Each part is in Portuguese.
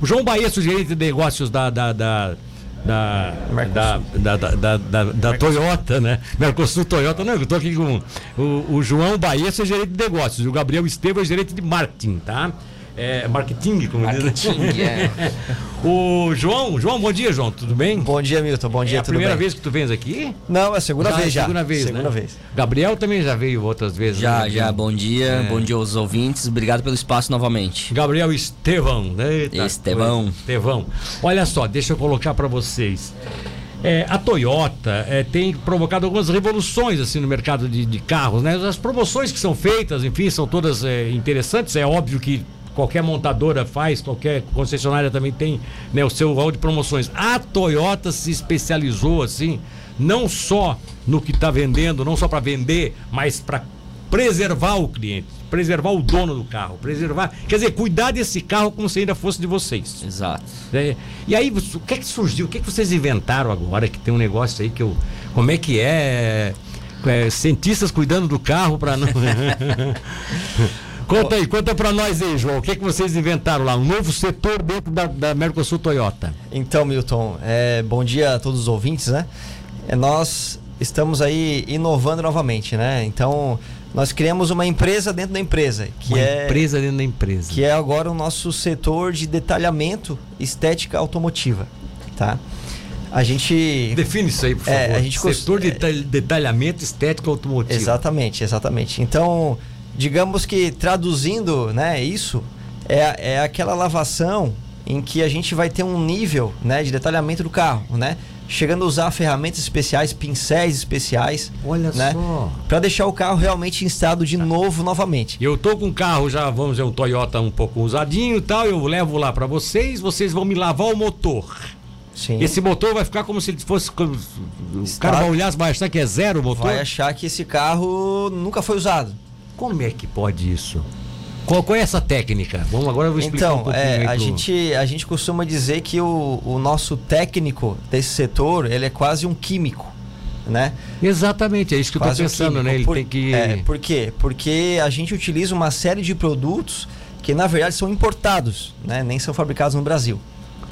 O João Baesso, gerente de negócios da, da, da da, da, da, da, da, Toyota, né? Mercosul Toyota, não, eu tô aqui com o, o João Baesso, é gerente de negócios, e o Gabriel Estevam é gerente de marketing, tá? É, marketing, como marketing, diz. É. o João, João, bom dia, João, tudo bem? Bom dia, Milton, bom dia, é a primeira bem? vez que tu vens aqui? Não, é a segunda já, vez já. Segunda vez, segunda né? vez. Gabriel também já veio outras vezes. Já, né? já, bom dia, é. bom dia aos ouvintes, obrigado pelo espaço novamente. Gabriel Estevão, né? Estevão. Estevão. Olha só, deixa eu colocar para vocês. É, a Toyota é, tem provocado algumas revoluções assim no mercado de, de, carros, né? As promoções que são feitas, enfim, são todas é, interessantes. É óbvio que qualquer montadora faz, qualquer concessionária também tem né, o seu rol de promoções. A Toyota se especializou assim, não só no que está vendendo, não só para vender, mas para preservar o cliente, preservar o dono do carro, preservar, quer dizer, cuidar desse carro como se ainda fosse de vocês. Exato. É, e aí, o que é que surgiu? O que é que vocês inventaram agora? Que tem um negócio aí que eu, como é que é? é cientistas cuidando do carro para não Conta aí, conta para nós aí, João. O que, é que vocês inventaram lá? Um novo setor dentro da, da Mercosul Toyota. Então, Milton, é, bom dia a todos os ouvintes, né? É, nós estamos aí inovando novamente, né? Então, nós criamos uma empresa dentro da empresa. Que uma é, empresa dentro da empresa. Que é agora o nosso setor de detalhamento estética automotiva, tá? A gente. Define isso aí, por favor. É, a gente Setor de é, detalhamento estético automotivo. Exatamente, exatamente. Então, digamos que traduzindo né, isso, é, é aquela lavação em que a gente vai ter um nível né, de detalhamento do carro, né? Chegando a usar ferramentas especiais, pincéis especiais. Olha né, só. Para deixar o carro realmente em estado de novo novamente. Eu tô com um carro já, vamos dizer, um Toyota um pouco usadinho e tal, eu levo lá para vocês, vocês vão me lavar o motor. Sim. Esse motor vai ficar como se fosse. O Está... cara vai olhar, vai achar que é zero o motor? Vai achar que esse carro nunca foi usado. Como é que pode isso? Qual, qual é essa técnica? Vamos agora eu vou explicar então, um pouquinho. É, a, pro... gente, a gente costuma dizer que o, o nosso técnico desse setor ele é quase um químico. Né? Exatamente, é isso que quase eu estou pensando, um né? Ele por, tem que. É, por quê? Porque a gente utiliza uma série de produtos que na verdade são importados, né? Nem são fabricados no Brasil.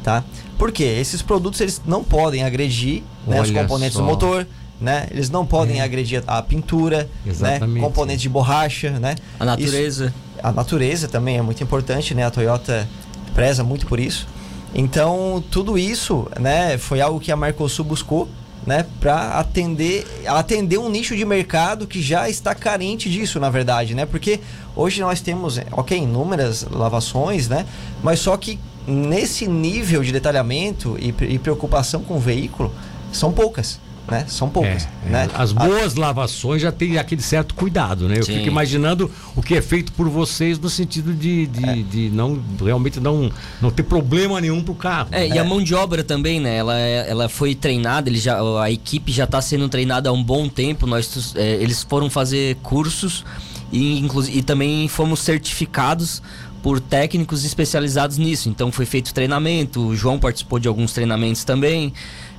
Tá? Por quê? Esses produtos eles não podem agredir né, os componentes só. do motor, né? Eles não podem é. agredir a pintura, né? componentes de borracha, né? A natureza. Isso, a natureza também é muito importante, né? A Toyota preza muito por isso. Então, tudo isso, né, foi algo que a Mercosul buscou, né, para atender, atender um nicho de mercado que já está carente disso, na verdade, né? Porque hoje nós temos, OK, inúmeras lavações, né? Mas só que nesse nível de detalhamento e, e preocupação com o veículo são poucas né? São poucas. É, né? É. As boas A... lavações já tem aquele certo cuidado, né? Eu Sim. fico imaginando o que é feito por vocês no sentido de, de, é. de não realmente não, não ter problema nenhum pro carro. É, e a mão de obra também, né? Ela, é, ela foi treinada, ele já, a equipe já está sendo treinada há um bom tempo. Nós, é, eles foram fazer cursos e, e também fomos certificados por técnicos especializados nisso. Então foi feito treinamento, o João participou de alguns treinamentos também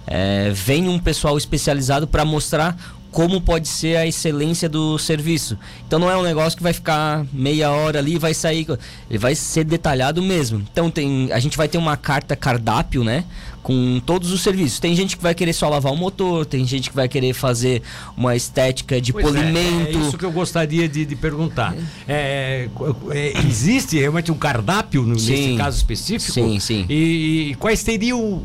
é, vem um pessoal especializado para mostrar como pode ser a excelência do serviço. Então não é um negócio que vai ficar meia hora ali e vai sair. Ele vai ser detalhado mesmo. Então tem, a gente vai ter uma carta cardápio, né? Com todos os serviços. Tem gente que vai querer só lavar o motor, tem gente que vai querer fazer uma estética de pois polimento. É, é, isso que eu gostaria de, de perguntar. É, é, existe realmente um cardápio sim, nesse caso específico? Sim, sim. E, e quais seriam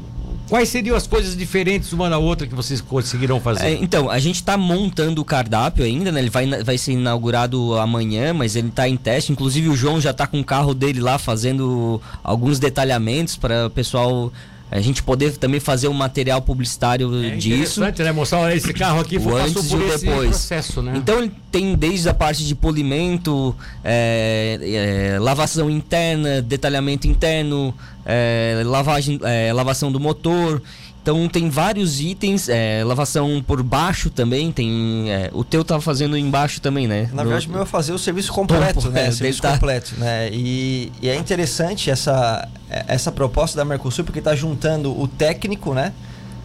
Quais seriam as coisas diferentes uma da outra que vocês conseguiram fazer? É, então, a gente está montando o cardápio ainda, né? Ele vai, vai ser inaugurado amanhã, mas ele está em teste. Inclusive o João já está com o carro dele lá fazendo alguns detalhamentos para o pessoal a gente poder também fazer um material publicitário é disso. né? Mostrar esse carro aqui foi antes e depois. processo, né? Então ele tem desde a parte de polimento, é, é, lavação interna, detalhamento interno, é, lavagem, é, lavação do motor. Então tem vários itens, é, lavação por baixo também, tem. É, o teu tá fazendo embaixo também, né? Na verdade, o meu é fazer o serviço completo, né? É, serviço tá... completo, né? E, e, é interessante essa, essa proposta da Mercosul, porque está juntando o técnico, né?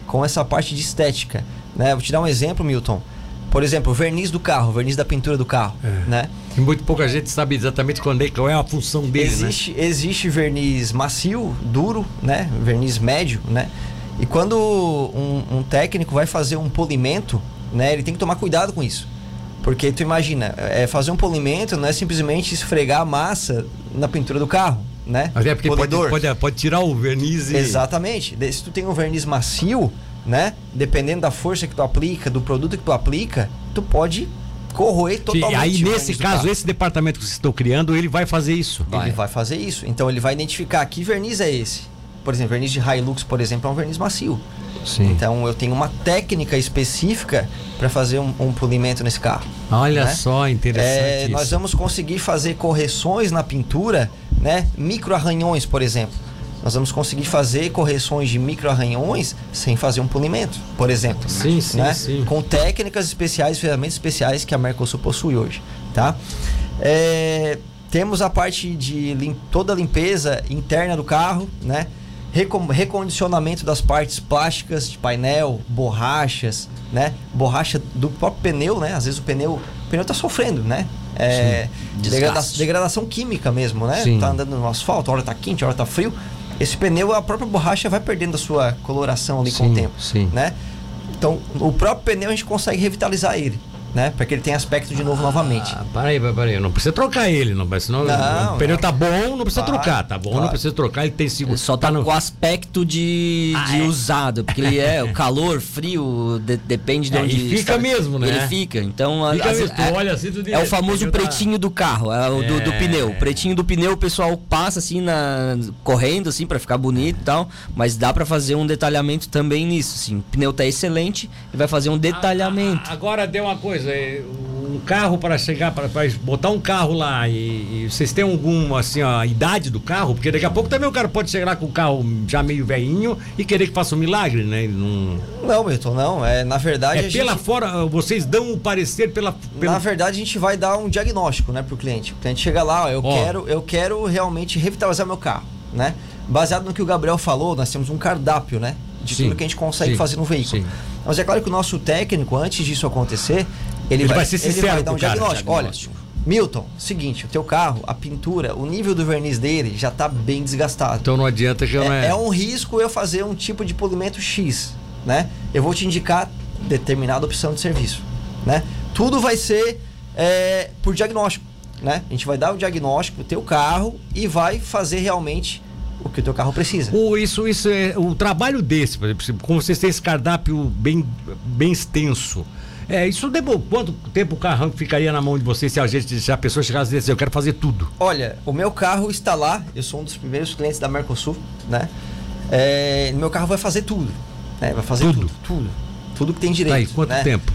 Com essa parte de estética. Né? Vou te dar um exemplo, Milton. Por exemplo, o verniz do carro, o verniz da pintura do carro, É. né? E muito pouca gente sabe exatamente quando é, qual é a função dele, existe, existe verniz macio, duro, né? Verniz médio, né? E quando um, um técnico vai fazer um polimento, né? Ele tem que tomar cuidado com isso. Porque tu imagina, é, fazer um polimento não é simplesmente esfregar a massa na pintura do carro, né? Mas é porque pode, pode, pode tirar o verniz e. Exatamente. Se tu tem um verniz macio, né? Dependendo da força que tu aplica, do produto que tu aplica, tu pode corroer totalmente. aí, o nesse caso, esse departamento que vocês estão criando, ele vai fazer isso. Ele vai fazer isso. Então ele vai identificar que verniz é esse. Por exemplo, verniz de Hilux, por exemplo, é um verniz macio. Sim. Então eu tenho uma técnica específica para fazer um, um polimento nesse carro. Olha né? só, interessante. É, nós vamos conseguir fazer correções na pintura, né? Micro arranhões, por exemplo. Nós vamos conseguir fazer correções de micro arranhões sem fazer um polimento, por exemplo. Sim, sim, né? sim. Com técnicas especiais, ferramentas especiais que a Mercosul possui hoje, tá? É, temos a parte de lim- toda a limpeza interna do carro, né? Recon- recondicionamento das partes plásticas de painel, borrachas, né? Borracha do próprio pneu, né? Às vezes o pneu, o pneu tá sofrendo, né? É, degrada- degradação química mesmo, né? Sim. Tá andando no asfalto, a hora tá quente, a hora tá frio. Esse pneu, a própria borracha vai perdendo a sua coloração ali com Sim, o tempo, sim. né? Então, o próprio pneu a gente consegue revitalizar ele, né? Para que ele tenha aspecto de novo novamente. Ah, peraí, peraí, não precisa trocar ele, não, mas senão Não, o pneu não. tá bom, não precisa Claro, trocar, tá bom, não precisa trocar, ele tem seguro. Ele só tá no com aspecto de, Ah, de é? usado, porque ele é o calor, frio, de- depende de É, onde e fica está. mesmo, né? Ele fica. Então, Fica às mesmo, é, olha assim, tu diz, é o famoso tá- pretinho do carro, é o do, do É. pneu. O pretinho do pneu o pessoal passa assim na correndo assim para ficar bonito e tal, mas dá pra fazer um detalhamento também nisso, assim. O pneu tá excelente e vai fazer um detalhamento. A- a- Agora deu uma coisa, é, um carro para chegar, para botar um carro lá e, e vocês têm alguma assim, a idade do carro? Porque daqui a pouco também o cara pode chegar lá com o carro já meio velhinho e querer que faça um milagre, né? Não... Não, Milton, não. É, na verdade, É pela gente, fora, vocês dão o parecer pela. pelo- na verdade, a gente vai dar um diagnóstico, né, pro cliente. O cliente chega lá, ó, eu Ó. quero, eu quero realmente revitalizar meu carro, né? Baseado no que o Gabriel falou, nós temos um cardápio, né, de Sim, tudo que a gente consegue sim, fazer no veículo. sim. Mas é claro que o nosso técnico, antes disso acontecer, ele, Ele vai ser ele sincero vai dar um o cara. diagnóstico. Diagnóstico. Olha, Milton, seguinte, o teu carro, a pintura, o nível do verniz dele já tá bem desgastado. Então não adianta que eu não É, é. é um risco eu fazer um tipo de polimento X, né? Eu vou te indicar determinada opção de serviço, né? Tudo vai ser é, por diagnóstico, né? A gente vai dar o diagnóstico pro teu carro e vai fazer realmente o que o teu carro precisa. O, isso, isso é o trabalho desse, por exemplo, como vocês têm esse cardápio bem, bem extenso. É, isso demorou quanto tempo o carrão ficaria na mão de vocês se a gente, se a pessoa chegasse e dissesse, eu quero fazer tudo. Olha, o meu carro está lá, eu sou um dos primeiros clientes da Mercosul, né? É, meu carro vai fazer tudo, né? Vai fazer Tudo? tudo, tudo, tudo, que tem direito. Tá aí, quanto né? tempo?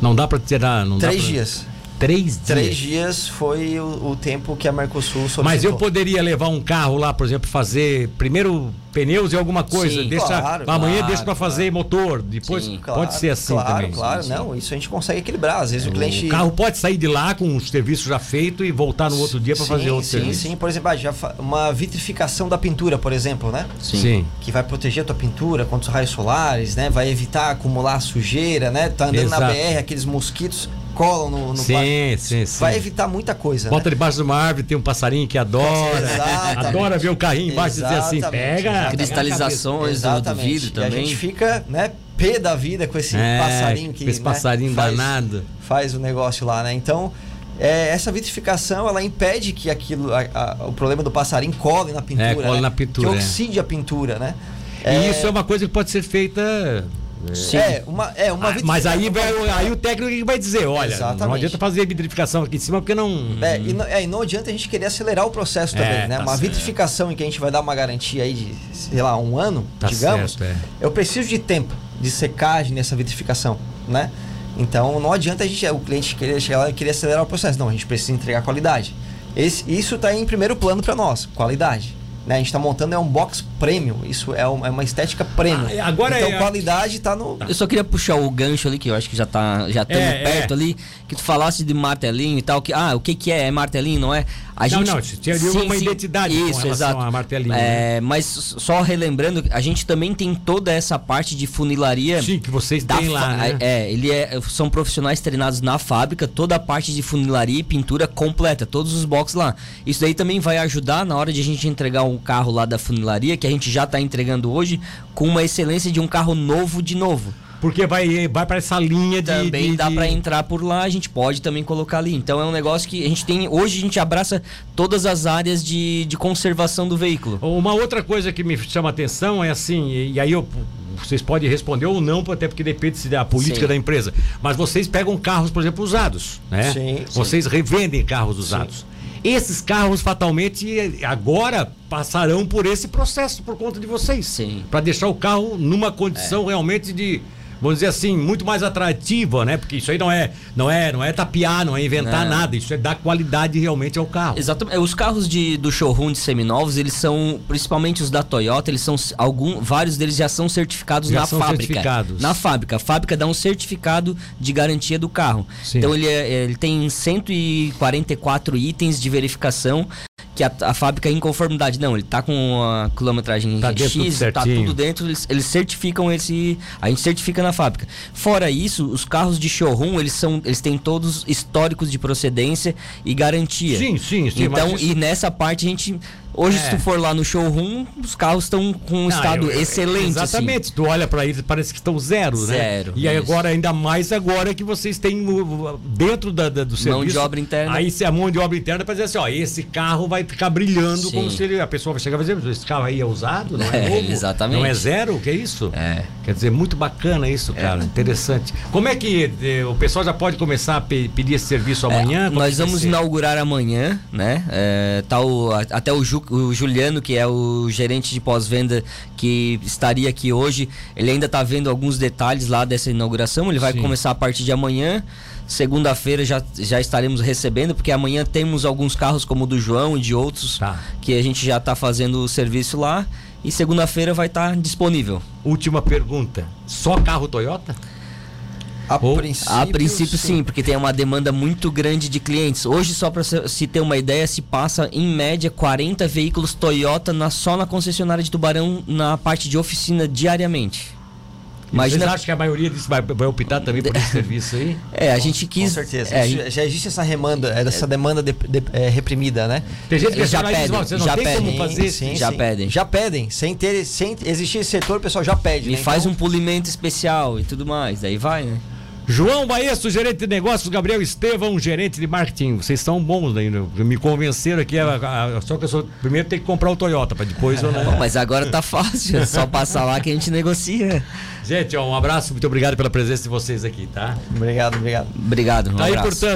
Não dá pra tirar, não Três pra- dias. Três dias. Três dias foi o, o tempo que a Mercosul solicitou. Mas eu poderia levar um carro lá, por exemplo, fazer primeiro pneus e alguma coisa. Sim, deixa, claro, amanhã claro, deixa pra fazer motor. Depois Sim. pode ser assim claro, também. Claro, Sim, sim. não, isso a gente consegue equilibrar. Às vezes o cliente. O carro pode sair de lá com o serviço já feito e voltar no outro dia para sim, fazer outro sim, serviço. sim. Por exemplo, ah, já fa- uma vitrificação da pintura, por exemplo, né? Sim. Que vai proteger a tua pintura contra os raios solares, né? Vai evitar acumular sujeira, né? Tá andando na Exato. BR, aqueles mosquitos colam no, no Sim, pla- sim, sim. Vai evitar muita coisa. Bota né? debaixo de uma árvore, tem um passarinho que adora. Exatamente. Adora ver o carrinho embaixo e dizer assim, Exatamente, pega. exatamente. Cristalizações do, do vidro E a também. gente fica, né, pé da vida com esse É, passarinho que. esse né, passarinho faz- danado. Faz o negócio lá, né? Então, é, essa vitrificação ela impede que aquilo, a- a- o problema do passarinho cole na pintura. É, cole né? na pintura, Que é. oxide a pintura, né? E isso é uma coisa que pode ser feita. Sim. É, uma, é uma Ah, mas aí, vai, aí o técnico vai dizer, olha, não Exatamente. adianta fazer vitrificação aqui em cima porque não. É, e não, é, e não adianta a gente querer acelerar o processo também, É, né? tá uma certo. vitrificação em que a gente vai dar uma garantia aí de, sei lá, um ano, Tá digamos. certo, é. Eu preciso de tempo de secagem nessa vitrificação, né? Então não adianta a gente, o cliente querer chegar lá e querer acelerar o processo. Não, a gente precisa entregar qualidade. Esse, isso está em primeiro plano para nós, qualidade. Né? A gente está montando é um box premium. Isso é uma, é uma estética premium. Ah, agora então é- qualidade está no. Eu só queria puxar o gancho ali, que eu acho que já tá já estamos É, perto é. ali, que tu falasse de martelinho e tal, que ah, o que que é? É martelinho, não é? A Não, não, tinha ali uma identidade com Isso, relação exato. a martelinho, É, mas só relembrando, a gente também tem toda essa parte de funilaria. Sim, que vocês têm lá, né? É, ele é, são profissionais treinados na fábrica, toda a parte de funilaria e pintura completa, todos os boxes lá. Isso daí também vai ajudar na hora de a gente entregar um carro lá da funilaria, que a gente já está entregando hoje, com uma excelência de um carro novo de novo. Porque vai, vai para essa linha de. Também de- dá de- para entrar por lá, a gente pode também colocar ali. Então é um negócio que a gente tem. Hoje a gente abraça todas as áreas de, de conservação do veículo. Uma outra coisa que me chama a atenção é assim, e, e aí eu, vocês podem responder ou não, até porque depende se da política Sim. da empresa. Mas vocês pegam carros, por exemplo, usados, né? Sim, sim. Vocês revendem carros usados. Esses carros fatalmente agora passarão por esse processo por conta de vocês. Sim. Para deixar o carro numa condição realmente de vamos dizer assim, muito mais atrativa, né? Porque isso aí não é, não é, não é tapear, não é inventar Não. nada, isso é dar qualidade realmente ao carro. Exatamente. Os carros de, do showroom de seminovos, eles são, principalmente os da Toyota, eles são algum, vários deles já são certificados Já na são fábrica. certificados. Na fábrica. A fábrica dá um certificado de garantia do carro. Sim. Então ele, é- ele tem 144 itens de verificação que a, a fábrica é em conformidade. Não, ele tá com a quilometragem Tá X, tá tudo dentro, eles, eles certificam esse. A gente certifica na fábrica. Fora isso, os carros de showroom, eles são. Eles têm todos históricos de procedência e garantia. Sim, sim, sim. Então, isso- e nessa parte a gente. Hoje, É. se tu for lá no showroom, os carros estão com um Não, estado eu- eu- excelente. assim. Exatamente. Tu olha pra eles, parece que estão zero, né? Zero, E isso. agora, ainda mais agora que vocês têm dentro da, da- do serviço. Mão de obra interna. Aí se a mão de obra interna pra dizer assim, ó, esse carro vai ficar brilhando Sim. como se ele, a pessoa vai chegar e vai dizer, esse carro aí é usado, não é, É, novo? exatamente. Não é zero? O que é isso? É. Quer dizer, muito bacana isso, cara. Interessante. Como é que eh, o pessoal já pode começar a pe- pedir esse serviço amanhã? É, é nós vamos inaugurar amanhã, né? É, tá o- até o, Ju- o Juliano, que é o gerente de pós-venda que estaria aqui hoje, ele ainda está vendo alguns detalhes lá dessa inauguração. Ele vai Sim. começar a partir de amanhã. Segunda-feira já, já estaremos recebendo, porque amanhã temos alguns carros como o do João e de outros Tá. que a gente já está fazendo o serviço lá. E segunda-feira vai estar disponível. Última pergunta. Só carro Toyota? A Ou- princípio, A princípio sim. porque tem uma demanda muito grande de clientes. Hoje, só para se ter uma ideia, se passa em média 40 veículos Toyota na, só na concessionária de Tubarão na parte de oficina diariamente. Vocês Imagina. acham que a maioria disso vai, vai optar também por esse serviço aí? É, a gente Com quis. certeza. é, Isso- já existe essa demanda, é, essa demanda de- de- é, reprimida, né? Tem gente que já já pede, pedem, não já tem como pedem. fazer Sim, Já sim. pedem. Já pedem. Sem, ter, sem existir esse setor, o pessoal já pede. me né? faz Então, um polimento especial e tudo mais. Daí vai, né? João Baesso, gerente de negócios, Gabriel Estevão, gerente de marketing. Vocês são bons ainda. Me convenceram aqui. a- a- só que eu sou, primeiro tem que comprar o Toyota, para depois eu Bom, não. mas agora tá fácil. É só passar lá que a gente negocia. Gente, ó, um abraço, muito obrigado pela presença de vocês aqui, tá? Obrigado, obrigado. Obrigado. Um tá aí, abraço. portanto.